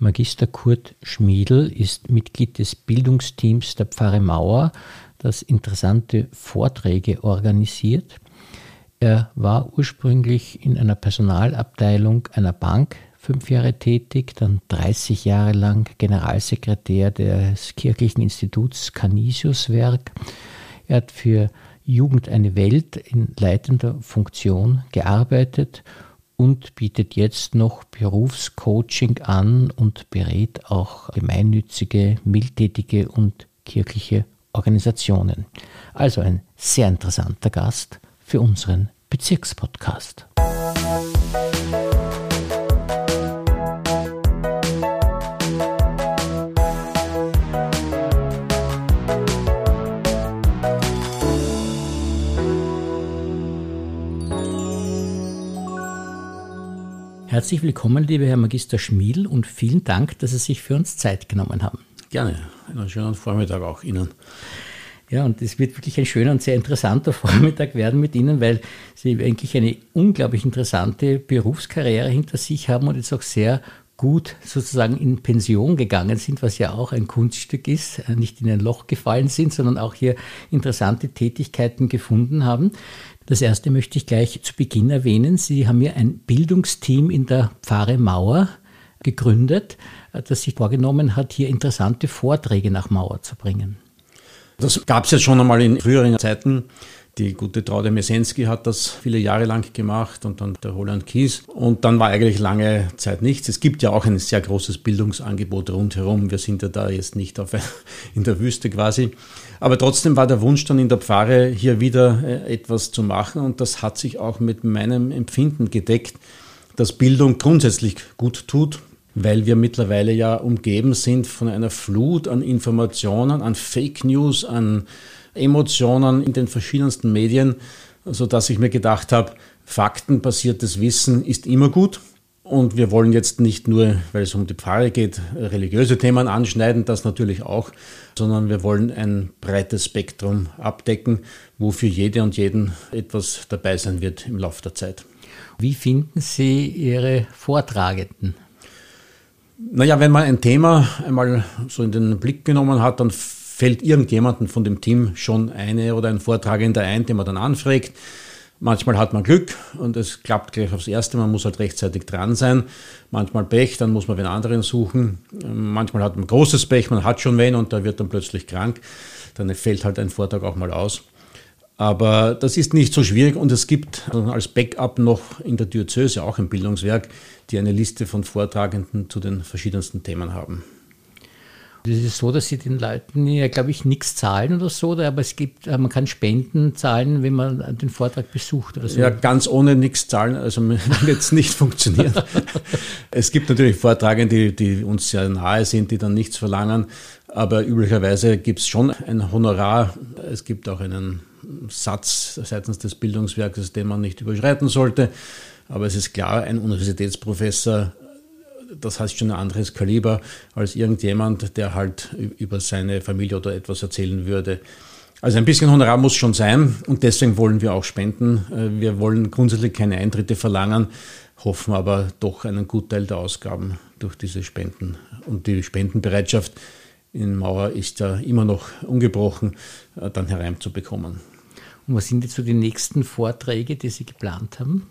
Magister Kurt Schmiedl ist Mitglied des Bildungsteams der Pfarre Mauer, das interessante Vorträge organisiert. Er war ursprünglich in einer Personalabteilung einer Bank fünf Jahre tätig, dann 30 Jahre lang Generalsekretär des Kirchlichen Instituts Canisiuswerk. Er hat für Jugend eine Welt in leitender Funktion gearbeitet und bietet jetzt noch Berufscoaching an und berät auch gemeinnützige, mildtätige und kirchliche Organisationen. Also ein sehr interessanter Gast für unseren Bezirkspodcast. Herzlich willkommen, lieber Herr Magister Schmiedl, und vielen Dank, dass Sie sich für uns Zeit genommen haben. Gerne. Einen schönen Vormittag auch Ihnen. Ja, und es wird wirklich ein schöner und sehr interessanter Vormittag werden mit Ihnen, weil Sie eigentlich eine unglaublich interessante Berufskarriere hinter sich haben und jetzt auch sehr gut sozusagen in Pension gegangen sind, was ja auch ein Kunststück ist, äh, nicht in ein Loch gefallen sind, sondern auch hier interessante Tätigkeiten gefunden haben. Das erste möchte ich gleich zu Beginn erwähnen. Sie haben ja ein Bildungsteam in der Pfarre Mauer gegründet, das sich vorgenommen hat, hier interessante Vorträge nach Mauer zu bringen. Das gab es ja schon einmal in früheren Zeiten. Die gute Traude Mesensky hat das viele Jahre lang gemacht und dann der Roland Kies. Und dann war eigentlich lange Zeit nichts. Es gibt ja auch ein sehr großes Bildungsangebot rundherum. Wir sind ja da jetzt nicht auf, in der Wüste quasi. Aber trotzdem war der Wunsch dann in der Pfarre, hier wieder äh, etwas zu machen. Und das hat sich auch mit meinem Empfinden gedeckt, dass Bildung grundsätzlich gut tut, weil wir mittlerweile ja umgeben sind von einer Flut an Informationen, an Fake News, an Emotionen in den verschiedensten Medien, sodass ich mir gedacht habe, faktenbasiertes Wissen ist immer gut. Und wir wollen jetzt nicht nur, weil es um die Pfarre geht, religiöse Themen anschneiden, das natürlich auch, sondern wir wollen ein breites Spektrum abdecken, wo für jede und jeden etwas dabei sein wird im Laufe der Zeit. Wie finden Sie Ihre Vortragenden? Naja, wenn man ein Thema einmal so in den Blick genommen hat, dann fällt irgendjemandem von dem Team schon eine oder ein Vortragender ein, den man dann anfragt. Manchmal hat man Glück und es klappt gleich aufs Erste, man muss halt rechtzeitig dran sein. Manchmal Pech, dann muss man den anderen suchen. Manchmal hat man großes Pech, man hat schon wen und da wird dann plötzlich krank. Dann fällt halt ein Vortrag auch mal aus. Aber das ist nicht so schwierig und es gibt als Backup noch in der Diözese auch ein Bildungswerk, die eine Liste von Vortragenden zu den verschiedensten Themen haben. Es ist so, dass sie den Leuten ja, glaube ich, nichts zahlen oder so, aber es gibt, äh, man kann Spenden zahlen, wenn man den Vortrag besucht oder so. Ja, ganz ohne nichts zahlen, also wird es nicht funktionieren. es gibt natürlich Vortragende, die, die uns sehr nahe sind, die dann nichts verlangen, aber üblicherweise gibt es schon ein Honorar. Es gibt auch einen Satz seitens des Bildungswerkes, den man nicht überschreiten sollte. Aber es ist klar, ein Universitätsprofessor das heißt schon ein anderes Kaliber als irgendjemand, der halt über seine Familie oder etwas erzählen würde. Also ein bisschen Honorar muss schon sein und deswegen wollen wir auch spenden. Äh, wir wollen grundsätzlich keine Eintritte verlangen, hoffen aber doch einen Gutteil der Ausgaben durch diese Spenden. Und die Spendenbereitschaft in Mauer ist ja immer noch ungebrochen, äh, dann hereinzubekommen. Und was sind jetzt so die nächsten Vorträge, die Sie geplant haben?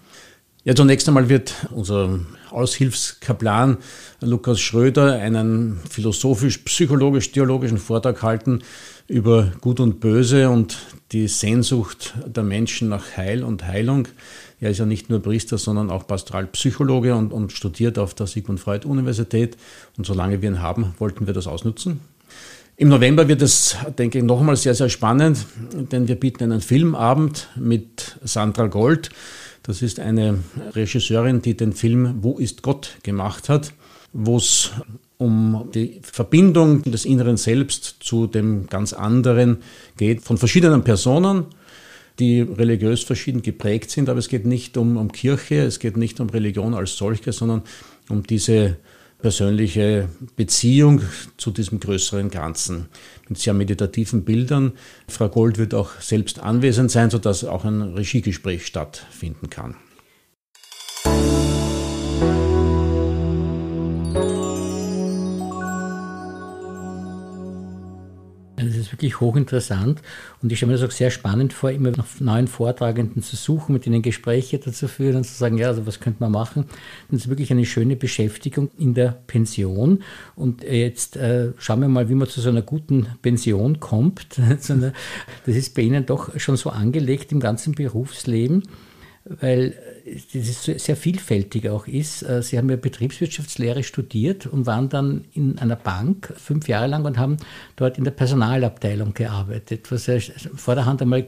Ja, zunächst einmal wird unser Aushilfskaplan Lukas Schröder einen philosophisch-psychologisch-theologischen Vortrag halten über Gut und Böse und die Sehnsucht der Menschen nach Heil und Heilung. Er ist ja nicht nur Priester, sondern auch Pastoralpsychologe und, und studiert auf der Sigmund Freud Universität. Und solange wir ihn haben, wollten wir das ausnutzen. Im November wird es, denke ich, noch einmal sehr, sehr spannend, denn wir bieten einen Filmabend mit Sandra Gold das ist eine Regisseurin, die den Film Wo ist Gott? gemacht hat, wo es um die Verbindung des inneren Selbst zu dem ganz anderen geht, von verschiedenen Personen, die religiös verschieden geprägt sind, aber es geht nicht um, um Kirche, es geht nicht um Religion als solche, sondern um diese persönliche Beziehung zu diesem größeren Ganzen mit sehr meditativen Bildern. Frau Gold wird auch selbst anwesend sein, sodass auch ein Regiegespräch stattfinden kann. Ist wirklich hochinteressant und ich stelle mir das auch sehr spannend vor, immer nach neuen Vortragenden zu suchen, mit ihnen Gespräche dazu führen und zu sagen, ja, also was könnte man machen? Das ist wirklich eine schöne Beschäftigung in der Pension. Und jetzt äh, schauen wir mal, wie man zu so einer guten Pension kommt. das ist bei Ihnen doch schon so angelegt im ganzen Berufsleben weil das sehr vielfältig auch ist. Äh, Sie haben ja Betriebswirtschaftslehre studiert und waren dann in einer Bank fünf Jahre lang und haben dort in der Personalabteilung gearbeitet, was ja vor der Hand einmal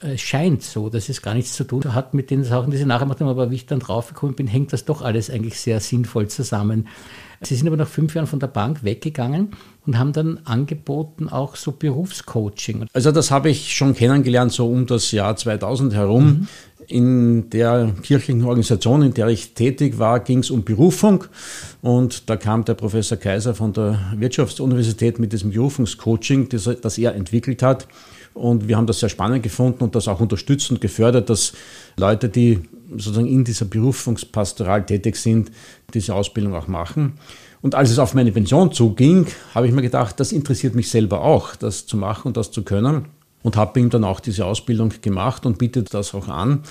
äh, scheint so, dass es gar nichts zu tun hat mit den Sachen, die Sie nachher gemacht haben, aber wie ich dann draufgekommen bin, hängt das doch alles eigentlich sehr sinnvoll zusammen. Sie sind aber nach fünf Jahren von der Bank weggegangen und haben dann angeboten auch so Berufscoaching. Also das habe ich schon kennengelernt, so um das Jahr 2000 herum. Mhm. In der kirchlichen Organisation, in der ich tätig war, ging es um Berufung. Und da kam der Professor Kaiser von der Wirtschaftsuniversität mit diesem Berufungscoaching, das, das er entwickelt hat. Und wir haben das sehr spannend gefunden und das auch unterstützt und gefördert, dass Leute, die sozusagen in dieser Berufungspastoral tätig sind, diese Ausbildung auch machen. Und als es auf meine Pension zuging, habe ich mir gedacht, das interessiert mich selber auch, das zu machen und das zu können und habe ihm dann auch diese Ausbildung gemacht und bietet das auch an.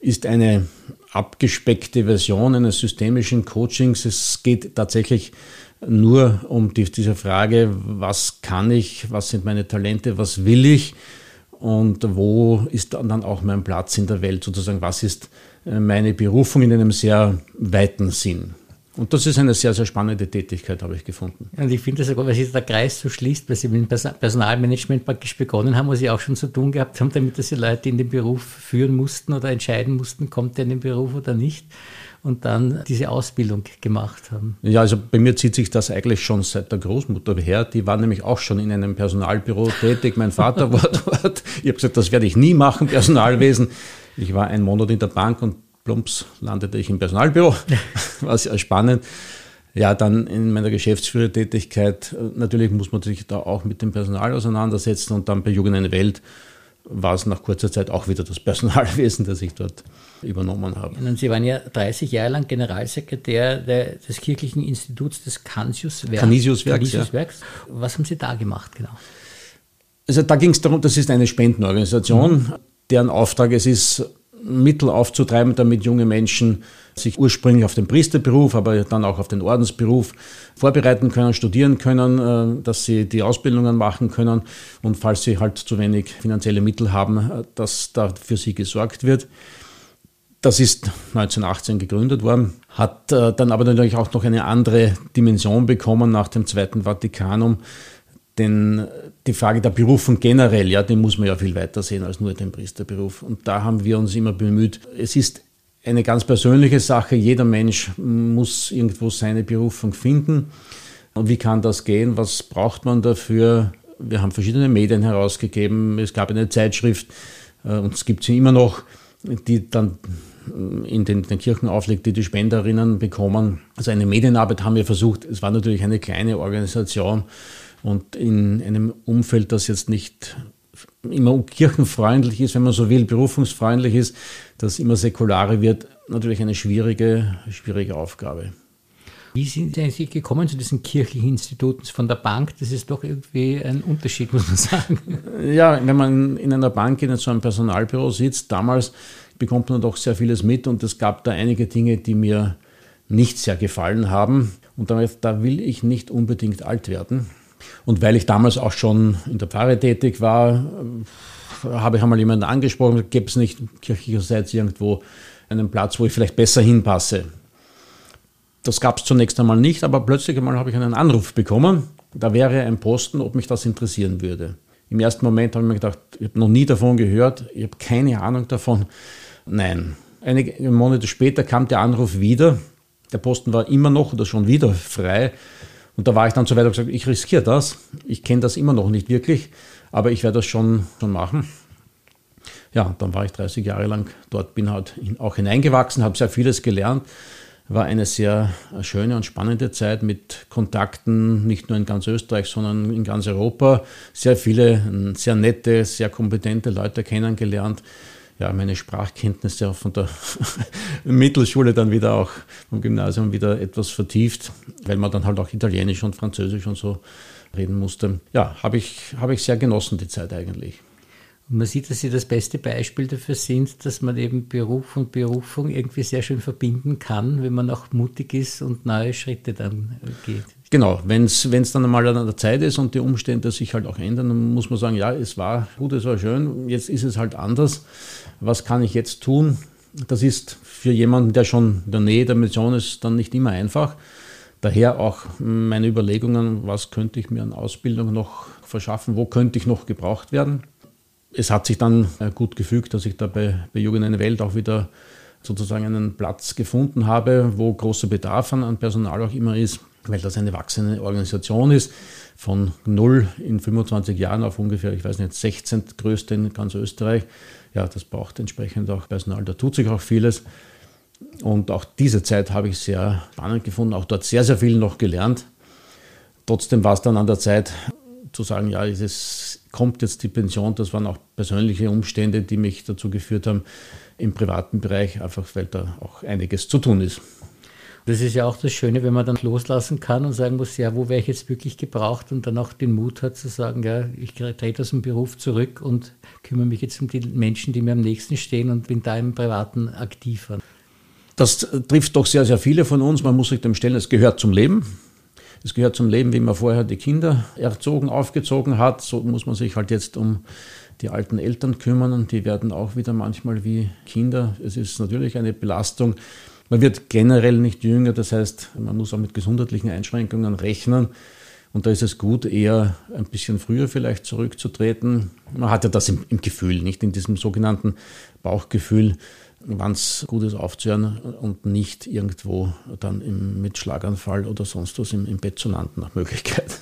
Ist eine abgespeckte Version eines systemischen Coachings. Es geht tatsächlich nur um die, diese Frage, was kann ich, was sind meine Talente, was will ich und wo ist dann auch mein Platz in der Welt, sozusagen, was ist äh, meine Berufung in einem sehr weiten Sinn. Und das ist eine sehr, sehr spannende Tätigkeit, habe ich gefunden. Und ich finde das sogar, weil sich der Kreis so schließt, weil Sie mit dem Personalmanagement praktisch begonnen haben, was Sie auch schon zu tun gehabt haben, damit dass Sie Leute in den Beruf führen mussten oder entscheiden mussten, kommt er in den Beruf oder nicht und dann diese Ausbildung gemacht haben. Ja, also bei mir zieht sich das eigentlich schon seit der Großmutter her. Die war nämlich auch schon in einem Personalbüro tätig. Mein Vater war dort. Ich habe gesagt, das werde ich nie machen, Personalwesen. Ich war einen Monat in der Bank und plumps landete ich im Personalbüro. War sehr spannend. Ja, dann in meiner Geschäftsführertätigkeit, natürlich muss man sich da auch mit dem Personal auseinandersetzen und dann bei Jugend eine Welt war es nach kurzer Zeit auch wieder das Personalwesen, das ich dort übernommen habe. Und Sie waren ja 30 Jahre lang Generalsekretär des Kirchlichen Instituts des Canisiuswerks. Canisiuswerks, ja. Was haben Sie da gemacht genau? Also da ging es darum, das ist eine Spendenorganisation, mhm. deren Auftrag es ist, Mittel aufzutreiben, damit junge Menschen sich ursprünglich auf den Priesterberuf, aber dann auch auf den Ordensberuf vorbereiten können, studieren können, äh, dass sie die Ausbildungen machen können und falls sie halt zu wenig finanzielle Mittel haben, äh, dass da für sie gesorgt wird. Das ist 1918 gegründet worden, hat äh, dann aber natürlich auch noch eine andere Dimension bekommen nach dem Zweiten Vatikanum denn die Frage der Berufung generell, ja, den muss man ja viel weiter sehen als nur den Priesterberuf. Und da haben wir uns immer bemüht. Es ist eine ganz persönliche Sache. Jeder Mensch muss irgendwo seine Berufung finden. Und wie kann das gehen? Was braucht man dafür? Wir haben verschiedene Medien herausgegeben. Es gab eine Zeitschrift, äh, und es gibt sie immer noch, die dann in den, den Kirchen auflegt, die die Spenderinnen bekommen. Also eine Medienarbeit haben wir versucht. Es war natürlich eine kleine Organisation und in einem Umfeld, das jetzt nicht immer kirchenfreundlich ist, wenn man so will, berufungsfreundlich ist, das immer säkulare wird, natürlich eine schwierige, schwierige Aufgabe. Wie sind Sie gekommen zu diesen kirchlichen Instituten von der Bank? Das ist doch irgendwie ein Unterschied, muss man sagen. Ja, wenn man in einer Bank in so einem Personalbüro sitzt, damals bekommt man doch sehr vieles mit und es gab da einige Dinge, die mir nicht sehr gefallen haben. Und damit, da will ich nicht unbedingt alt werden. Und weil ich damals auch schon in der Pfarre tätig war, habe ich einmal jemanden angesprochen, gibt es nicht kirchlicherseits irgendwo einen Platz, wo ich vielleicht besser hinpasse. Das gab es zunächst einmal nicht, aber plötzlich einmal habe ich einen Anruf bekommen. Da wäre ein Posten, ob mich das interessieren würde. Im ersten Moment habe ich mir gedacht, ich habe noch nie davon gehört, ich habe keine Ahnung davon. Nein. Einige Monate später kam der Anruf wieder. Der Posten war immer noch oder schon wieder frei. Und da war ich dann so weit und gesagt, ich riskiere das. Ich kenne das immer noch nicht wirklich, aber ich werde das schon, schon machen. Ja, dann war ich 30 Jahre lang dort, bin halt auch hineingewachsen, habe sehr vieles gelernt. War eine sehr schöne und spannende Zeit mit Kontakten, nicht nur in ganz Österreich, sondern in ganz Europa. Sehr viele, sehr nette, sehr kompetente Leute kennengelernt. Ja, meine Sprachkenntnisse von der Mittelschule dann wieder auch vom Gymnasium wieder etwas vertieft, weil man dann halt auch Italienisch und Französisch und so reden musste. Ja, habe ich, hab ich sehr genossen, die Zeit eigentlich. Man sieht, dass Sie das beste Beispiel dafür sind, dass man eben Beruf und Berufung irgendwie sehr schön verbinden kann, wenn man auch mutig ist und neue Schritte dann geht. Genau, wenn es dann einmal an der Zeit ist und die Umstände sich halt auch ändern, dann muss man sagen, ja, es war gut, es war schön, jetzt ist es halt anders. Was kann ich jetzt tun? Das ist für jemanden, der schon in der Nähe der Mission ist, dann nicht immer einfach. Daher auch meine Überlegungen, was könnte ich mir an Ausbildung noch verschaffen, wo könnte ich noch gebraucht werden es hat sich dann äh, gut gefügt, dass ich da bei, bei Jugend eine Welt auch wieder sozusagen einen Platz gefunden habe, wo großer Bedarf an, an Personal auch immer ist, weil das eine wachsende Organisation ist. Von null in 25 Jahren auf ungefähr, ich weiß nicht, 16. größte in ganz Österreich. Ja, das braucht entsprechend auch Personal, da tut sich auch vieles. Und auch diese Zeit habe ich sehr spannend gefunden, auch dort sehr, sehr viel noch gelernt. Trotzdem war es dann an der Zeit zu sagen, ja, es kommt jetzt die Pension. Das waren auch persönliche Umstände, die mich dazu geführt haben, im privaten Bereich, einfach weil da auch einiges zu tun ist. Das ist ja auch das Schöne, wenn man dann loslassen kann und sagen muss, ja, wo wäre ich jetzt wirklich gebraucht und dann auch den Mut hat zu sagen, ja, ich trete aus dem Beruf zurück und kümmere mich jetzt um die Menschen, die mir am nächsten stehen und bin da im Privaten aktiver. Das trifft doch sehr, sehr viele von uns. Man muss sich dem stellen, es gehört zum Leben. Es gehört zum Leben, wie man vorher die Kinder erzogen, aufgezogen hat. So muss man sich halt jetzt um die alten Eltern kümmern und die werden auch wieder manchmal wie Kinder. Es ist natürlich eine Belastung. Man wird generell nicht jünger, das heißt, man muss auch mit gesundheitlichen Einschränkungen rechnen. Und da ist es gut, eher ein bisschen früher vielleicht zurückzutreten. Man hat ja das im, im Gefühl, nicht in diesem sogenannten Bauchgefühl wann es gut ist aufzuhören und nicht irgendwo dann im, mit Schlaganfall oder sonst was im, im Bett zu landen nach Möglichkeit.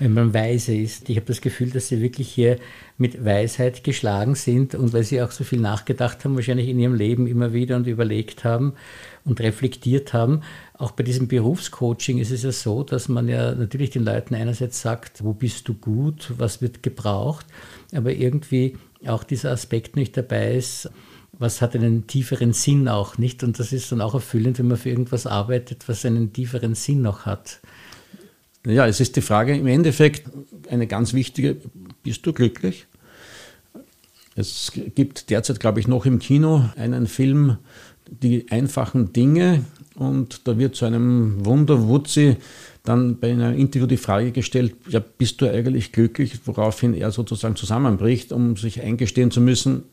Wenn man weise ist. Ich habe das Gefühl, dass Sie wirklich hier mit Weisheit geschlagen sind und weil Sie auch so viel nachgedacht haben, wahrscheinlich in Ihrem Leben immer wieder und überlegt haben und reflektiert haben. Auch bei diesem Berufscoaching ist es ja so, dass man ja natürlich den Leuten einerseits sagt, wo bist du gut, was wird gebraucht, aber irgendwie auch dieser Aspekt nicht dabei ist, was hat einen tieferen Sinn auch nicht. Und das ist dann auch erfüllend, wenn man für irgendwas arbeitet, was einen tieferen Sinn noch hat. Ja, es ist die Frage im Endeffekt eine ganz wichtige, bist du glücklich? Es gibt derzeit, glaube ich, noch im Kino einen Film, Die einfachen Dinge, und da wird zu einem Wunderwutzi dann bei einem Interview die Frage gestellt, ja, bist du eigentlich glücklich? Woraufhin er sozusagen zusammenbricht, um sich eingestehen zu müssen,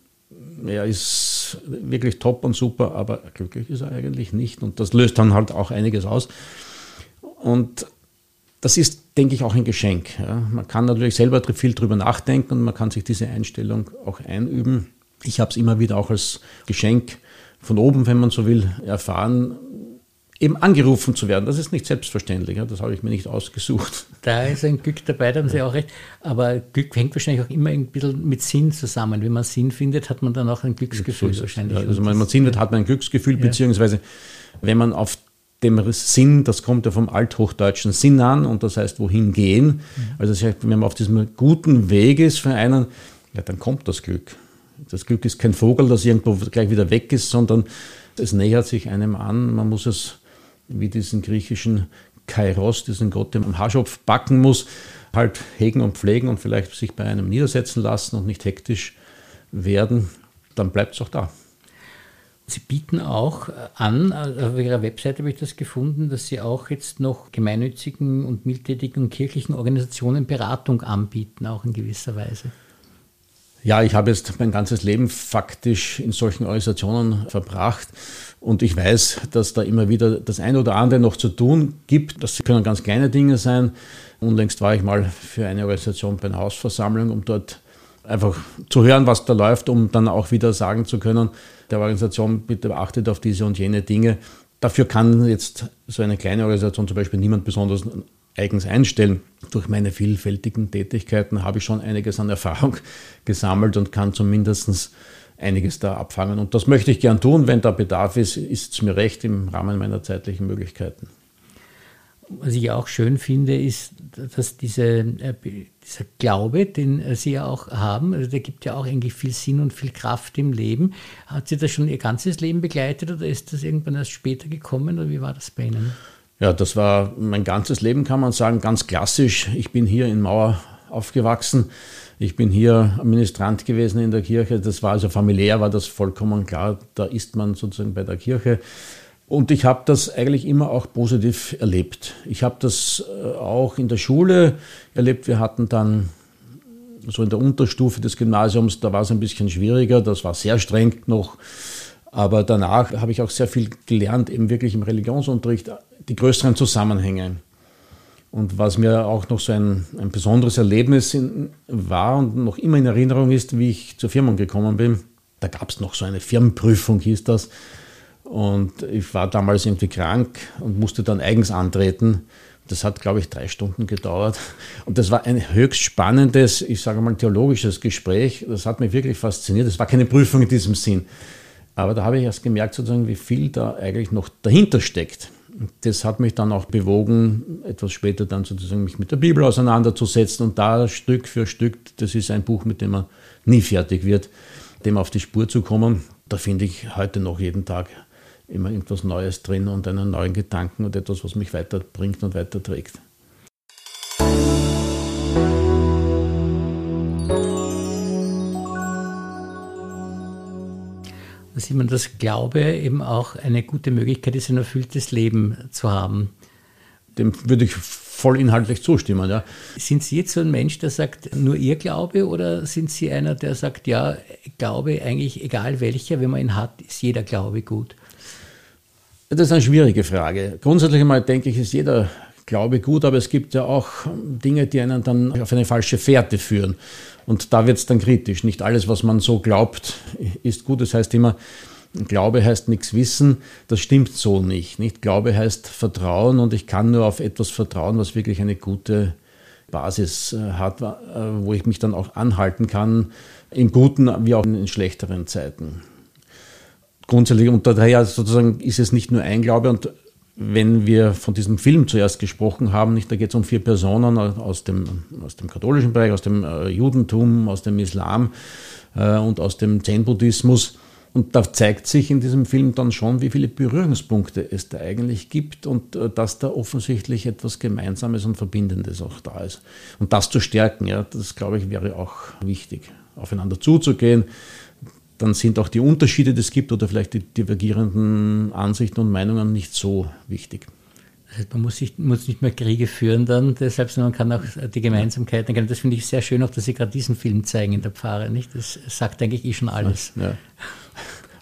er ist wirklich top und super, aber glücklich ist er eigentlich nicht. Und das löst dann halt auch einiges aus. Und das ist, denke ich, auch ein Geschenk. Ja. Man kann natürlich selber viel drüber nachdenken und man kann sich diese Einstellung auch einüben. Ich habe es immer wieder auch als Geschenk von oben, wenn man so will, erfahren, eben angerufen zu werden. Das ist nicht selbstverständlich, ja. das habe ich mir nicht ausgesucht. Da ist ein Glück dabei, da haben Sie auch recht. Aber Glück hängt wahrscheinlich auch immer ein bisschen mit Sinn zusammen. Wenn man Sinn findet, hat man dann auch ein Glücksgefühl wahrscheinlich. Ja, also wenn man Sinn findet, hat man ein Glücksgefühl, ja. beziehungsweise wenn man auf dem Sinn, das kommt ja vom althochdeutschen Sinn an und das heißt wohin gehen. Mhm. Also das heißt, wenn man auf diesem guten Weg ist für einen, ja, dann kommt das Glück. Das Glück ist kein Vogel, das irgendwo gleich wieder weg ist, sondern es nähert sich einem an. Man muss es wie diesen griechischen Kairos, diesen Gott, der am Haarschopf backen muss, halt hegen und pflegen und vielleicht sich bei einem niedersetzen lassen und nicht hektisch werden, dann bleibt es auch da. Sie bieten auch an, auf Ihrer Webseite habe ich das gefunden, dass Sie auch jetzt noch gemeinnützigen und mildtätigen und kirchlichen Organisationen Beratung anbieten, auch in gewisser Weise. Ja, ich habe jetzt mein ganzes Leben faktisch in solchen Organisationen verbracht und ich weiß, dass da immer wieder das eine oder andere noch zu tun gibt. Das können ganz kleine Dinge sein. Unlängst war ich mal für eine Organisation bei einer Hausversammlung, um dort einfach zu hören, was da läuft, um dann auch wieder sagen zu können, der Organisation bitte achtet auf diese und jene Dinge. Dafür kann jetzt so eine kleine Organisation zum Beispiel niemand besonders eigens einstellen. Durch meine vielfältigen Tätigkeiten habe ich schon einiges an Erfahrung gesammelt und kann zumindest einiges da abfangen. Und das möchte ich gern tun. Wenn da Bedarf ist, ist es mir recht im Rahmen meiner zeitlichen Möglichkeiten. Was ich auch schön finde, ist, dass diese, äh, dieser Glaube, den Sie ja auch haben, also der gibt ja auch eigentlich viel Sinn und viel Kraft im Leben. Hat Sie das schon Ihr ganzes Leben begleitet oder ist das irgendwann erst später gekommen oder wie war das bei Ihnen? Ja, das war mein ganzes Leben, kann man sagen, ganz klassisch. Ich bin hier in Mauer aufgewachsen. Ich bin hier Ministrant gewesen in der Kirche. Das war also familiär, war das vollkommen klar. Da ist man sozusagen bei der Kirche. Und ich habe das eigentlich immer auch positiv erlebt. Ich habe das äh, auch in der Schule erlebt. Wir hatten dann so in der Unterstufe des Gymnasiums, da war es ein bisschen schwieriger, das war sehr streng noch. Aber danach habe ich auch sehr viel gelernt, eben wirklich im Religionsunterricht, die größeren Zusammenhänge. Und was mir auch noch so ein, ein besonderes Erlebnis in, war und noch immer in Erinnerung ist, wie ich zur Firma gekommen bin, da gab es noch so eine Firmenprüfung, hieß das. Und ich war damals irgendwie krank und musste dann eigens antreten. Das hat, glaube ich, drei Stunden gedauert. Und das war ein höchst spannendes, ich sage mal, theologisches Gespräch. Das hat mich wirklich fasziniert. Es war keine Prüfung in diesem Sinn. Aber da habe ich erst gemerkt, sozusagen, wie viel da eigentlich noch dahinter steckt. Das hat mich dann auch bewogen, etwas später dann sozusagen mich mit der Bibel auseinanderzusetzen und da Stück für Stück, das ist ein Buch, mit dem man nie fertig wird, dem auf die Spur zu kommen. Da finde ich heute noch jeden Tag immer irgendwas Neues drin und einen neuen Gedanken und etwas, was mich weiterbringt und weiterträgt. Da sieht man, dass Glaube eben auch eine gute Möglichkeit ist, ein erfülltes Leben zu haben. Dem würde ich voll inhaltlich zustimmen. Ja. Sind Sie jetzt so ein Mensch, der sagt, nur Ihr Glaube oder sind Sie einer, der sagt, ja, Glaube eigentlich egal welcher, wenn man ihn hat, ist jeder Glaube gut? Das ist eine schwierige Frage. Grundsätzlich einmal denke ich, ist jeder Glaube gut, aber es gibt ja auch Dinge, die einen dann auf eine falsche Fährte führen. Und da wird es dann kritisch. Nicht alles, was man so glaubt, ist gut. Das heißt immer, Glaube heißt nichts wissen. Das stimmt so nicht. nicht. Glaube heißt Vertrauen und ich kann nur auf etwas vertrauen, was wirklich eine gute Basis äh, hat, äh, wo ich mich dann auch anhalten kann, in guten wie auch in schlechteren Zeiten grundsätzlich, und daher sozusagen ist es nicht nur ein Glaube und wenn wir von diesem Film zuerst gesprochen haben, nicht, da geht es um vier Personen aus dem, aus dem katholischen Bereich, aus dem äh, Judentum, aus dem Islam äh, und aus dem Zen-Buddhismus. Und da zeigt sich in diesem Film dann schon, wie viele Berührungspunkte es da eigentlich gibt und äh, dass da offensichtlich etwas Gemeinsames und Verbindendes auch da ist. Und das zu stärken, ja, das glaube ich wäre auch wichtig, aufeinander zuzugehen dann sind auch die Unterschiede, die es gibt oder vielleicht die divergierenden Ansichten und Meinungen nicht so wichtig. Man muss, sich, muss nicht mehr Kriege führen dann deshalb, sondern man kann auch die Gemeinsamkeiten erkennen. Das finde ich sehr schön, auch dass Sie gerade diesen Film zeigen in der Pfarre. Nicht? Das sagt eigentlich eh schon alles. Ja.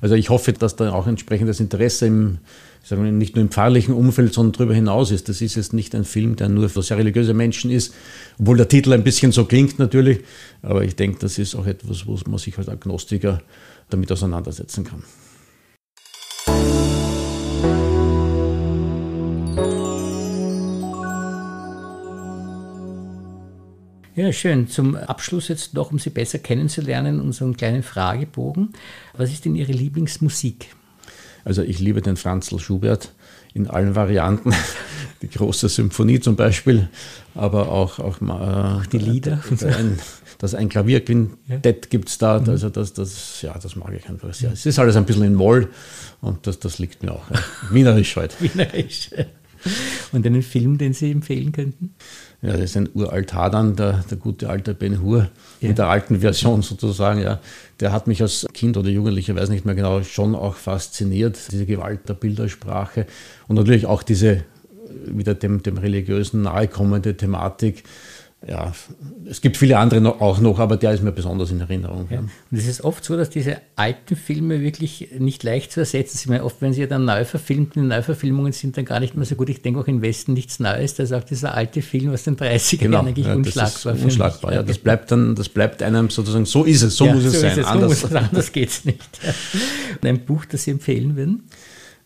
Also ich hoffe, dass da auch entsprechendes Interesse im, sagen wir, nicht nur im pfarrlichen Umfeld, sondern darüber hinaus ist. Das ist jetzt nicht ein Film, der nur für sehr religiöse Menschen ist, obwohl der Titel ein bisschen so klingt natürlich. Aber ich denke, das ist auch etwas, wo man sich als Agnostiker damit auseinandersetzen kann. Ja, schön. Zum Abschluss jetzt noch, um Sie besser kennenzulernen, unseren kleinen Fragebogen. Was ist denn Ihre Lieblingsmusik? Also ich liebe den Franzl Schubert in allen Varianten. Die große Symphonie zum Beispiel, aber auch, auch äh, die Lieder. Ein, das ein Klavierquintett ja. gibt es da. Mhm. Also das, das, ja, das mag ich einfach sehr. Es ist alles ein bisschen in Moll und das, das liegt mir auch. Wienerisch halt. Wienerisch. Und einen Film, den Sie empfehlen könnten? Ja, das ist ein uralt Hadern, der, der gute alte Ben Hur, ja. in der alten Version sozusagen. Ja. Der hat mich als Kind oder Jugendlicher, weiß nicht mehr genau, schon auch fasziniert, diese Gewalt der Bildersprache und natürlich auch diese wieder dem, dem religiösen nahekommende Thematik ja, es gibt viele andere noch, auch noch, aber der ist mir besonders in Erinnerung. Ja. Und es ist oft so, dass diese alten Filme wirklich nicht leicht zu ersetzen sind. Oft, wenn sie dann neu verfilmt, die Neuverfilmungen sind dann gar nicht mehr so gut. Ich denke auch im Westen nichts Neues. Da ist auch dieser alte Film aus den 30er genau, Jahren eigentlich ja, unschlagbar. Das unschlagbar, ja. Das bleibt dann, das bleibt einem sozusagen, so ist es, so ja, muss es so sein. Es, anders, so anders geht es nicht. Und ein Buch, das Sie empfehlen würden?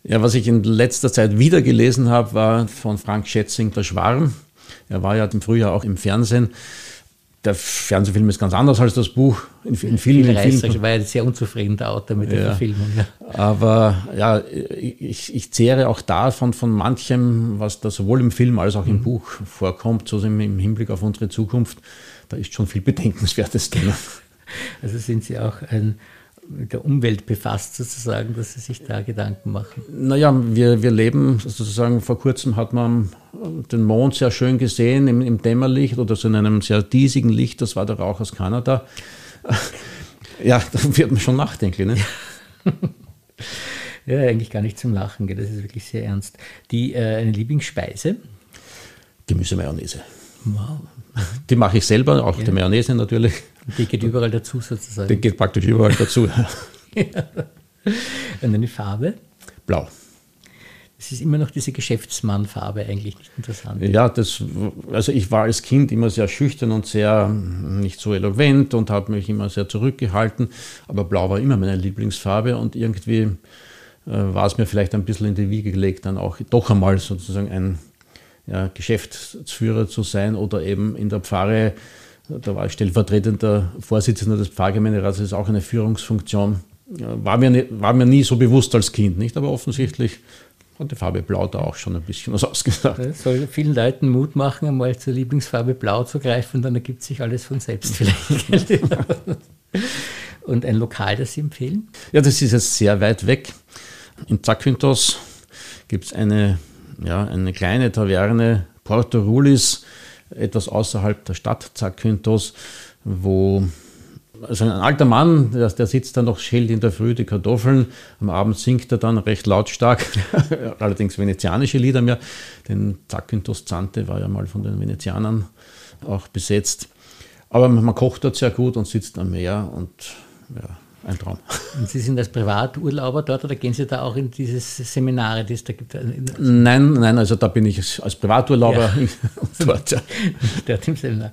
Ja, was ich in letzter Zeit wieder gelesen habe, war von Frank Schätzing, Der Schwarm. Er war ja im Frühjahr auch im Fernsehen. der Fernsehfilm ist ganz anders als das Buch. In, in vielen Viel Reißer, war ja sehr unzufrieden, der Autor mit der Verfilmung. Ja. Aber ja, ich, ich zehre auch davon von manchem, was da sowohl im Film als auch im mhm. Buch vorkommt, so im Hinblick auf unsere Zukunft. Da ist schon viel Bedenkenswertes drin. Also sind Sie auch ein mit der Umwelt befasst, sozusagen, dass Sie sich da Gedanken machen? Naja, wir, wir leben sozusagen, vor kurzem hat man den Mond sehr schön gesehen im, im Dämmerlicht oder so in einem sehr diesigen Licht, das war der Rauch aus Kanada. Ja, da wird man schon nachdenken. Ne? ja, eigentlich gar nicht zum Lachen, das ist wirklich sehr ernst. Die, äh, eine Lieblingsspeise? Gemüse-Mayonnaise. Wow. Die mache ich selber, auch ja. die Mayonnaise natürlich. Die geht überall dazu sozusagen. Die geht praktisch überall dazu. ja. Und eine Farbe? Blau. Es ist immer noch diese Geschäftsmannfarbe eigentlich nicht interessant. Ja, das, also ich war als Kind immer sehr schüchtern und sehr nicht so eloquent und habe mich immer sehr zurückgehalten. Aber Blau war immer meine Lieblingsfarbe und irgendwie äh, war es mir vielleicht ein bisschen in die Wiege gelegt, dann auch doch einmal sozusagen ein ja, Geschäftsführer zu sein oder eben in der Pfarre da war ich stellvertretender Vorsitzender des Pfarrgemeinderats, das ist auch eine Führungsfunktion. War mir, nie, war mir nie so bewusst als Kind, nicht? Aber offensichtlich hat die Farbe Blau da auch schon ein bisschen was ausgesagt. Das soll vielen Leuten Mut machen, einmal zur Lieblingsfarbe Blau zu greifen, dann ergibt sich alles von selbst vielleicht. Und ein Lokal, das Sie empfehlen? Ja, das ist jetzt sehr weit weg. In Zakynthos gibt es eine, ja, eine kleine Taverne, Porto Rulis, etwas außerhalb der Stadt Zakynthos, wo also ein alter Mann, der, der, sitzt da noch, schält in der Früh die Kartoffeln, am Abend singt er dann recht lautstark, allerdings venezianische Lieder mehr, denn Zakynthos Zante war ja mal von den Venezianern auch besetzt. Aber man kocht dort sehr gut und sitzt am Meer und ja, ein Traum. Und Sie sind als Privaturlauber dort oder gehen Sie da auch in dieses Seminare, die es da gibt? Nein, nein, also da bin ich als Privaturlauber ja. dort. Ja. dort im Seminar.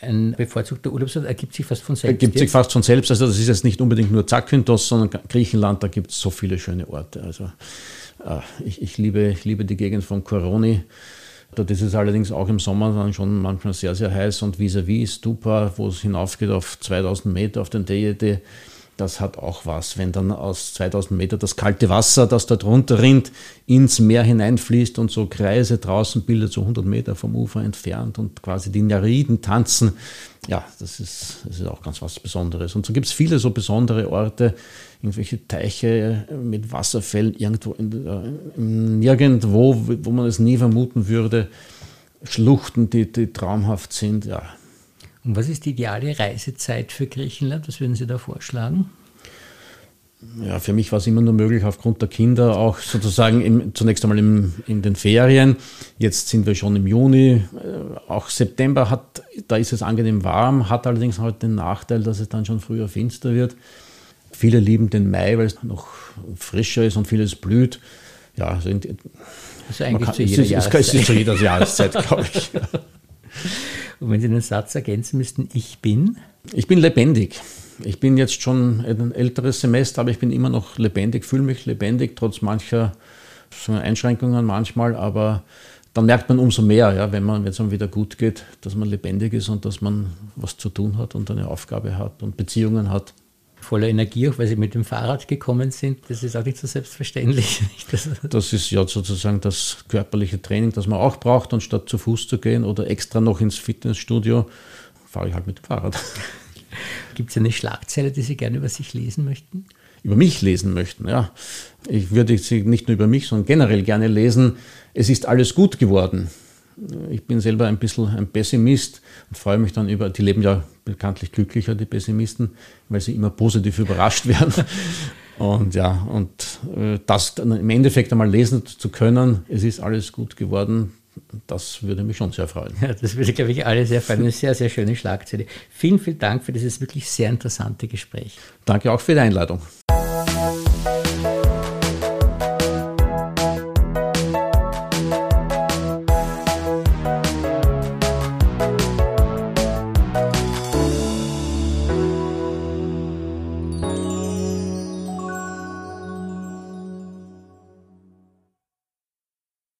Ein bevorzugter Urlaubsort ergibt sich fast von selbst. Ergibt sich fast von selbst. Also das ist jetzt nicht unbedingt nur Zakynthos, sondern Griechenland, da gibt es so viele schöne Orte. Also äh, ich, ich, liebe, ich liebe die Gegend von Koroni. Dort ist es allerdings auch im Sommer dann schon manchmal sehr, sehr heiß und vis-à-vis -vis Stupa, wo es hinaufgeht auf 2000 Meter auf den Dejede das hat auch was, wenn dann aus 2000 Meter das kalte Wasser, das da drunter rinnt, ins Meer hineinfließt und so Kreise draußen bildet, so 100 Meter vom Ufer entfernt und quasi die Nereiden tanzen. Ja, das ist, das ist auch ganz was Besonderes. Und so gibt es viele so besondere Orte, irgendwelche Teiche mit Wasserfällen irgendwo, in, äh, nirgendwo, wo man es nie vermuten würde. Schluchten, die, die traumhaft sind. Ja, und was ist die ideale Reisezeit für Griechenland? Was würden Sie da vorschlagen? Ja, für mich war es immer nur möglich, aufgrund der Kinder, auch sozusagen im, zunächst einmal im, in den Ferien. Jetzt sind wir schon im Juni. Äh, auch September hat, da ist es angenehm warm, hat allerdings halt den Nachteil, dass es dann schon früher finster wird. Viele lieben den Mai, weil es noch frischer ist und vieles blüht. Ja, also, in, also eigentlich kann, zu jeder es, Jahreszeit. Es ist zu jeder Jahreszeit, glaube ich. Und wenn Sie den Satz ergänzen müssten, ich bin? Ich bin lebendig. Ich bin jetzt schon ein älteres Semester, aber ich bin immer noch lebendig, fühle mich lebendig, trotz mancher Einschränkungen manchmal, aber dann merkt man umso mehr, ja, wenn man, wenn es einem wieder gut geht, dass man lebendig ist und dass man was zu tun hat und eine Aufgabe hat und Beziehungen hat voller Energie, auch weil sie mit dem Fahrrad gekommen sind. Das ist auch nicht so selbstverständlich. das ist ja sozusagen das körperliche Training, das man auch braucht, und statt zu Fuß zu gehen oder extra noch ins Fitnessstudio, fahre ich halt mit dem Fahrrad. Gibt es eine Schlagzeile, die Sie gerne über sich lesen möchten? Über mich lesen möchten, ja. Ich würde sie nicht nur über mich, sondern generell gerne lesen. Es ist alles gut geworden. Ich bin selber ein bisschen ein Pessimist und freue mich dann über, die leben ja bekanntlich glücklicher, die Pessimisten, weil sie immer positiv überrascht werden. Und ja, und äh, das dann im Endeffekt einmal lesen zu können, es ist alles gut geworden, das würde mich schon sehr freuen. Ja, das würde, glaube ich, alle sehr freuen. Eine sehr, sehr schöne Schlagzeile. Vielen, vielen Dank für dieses wirklich sehr interessante Gespräch. Danke auch für die Einladung.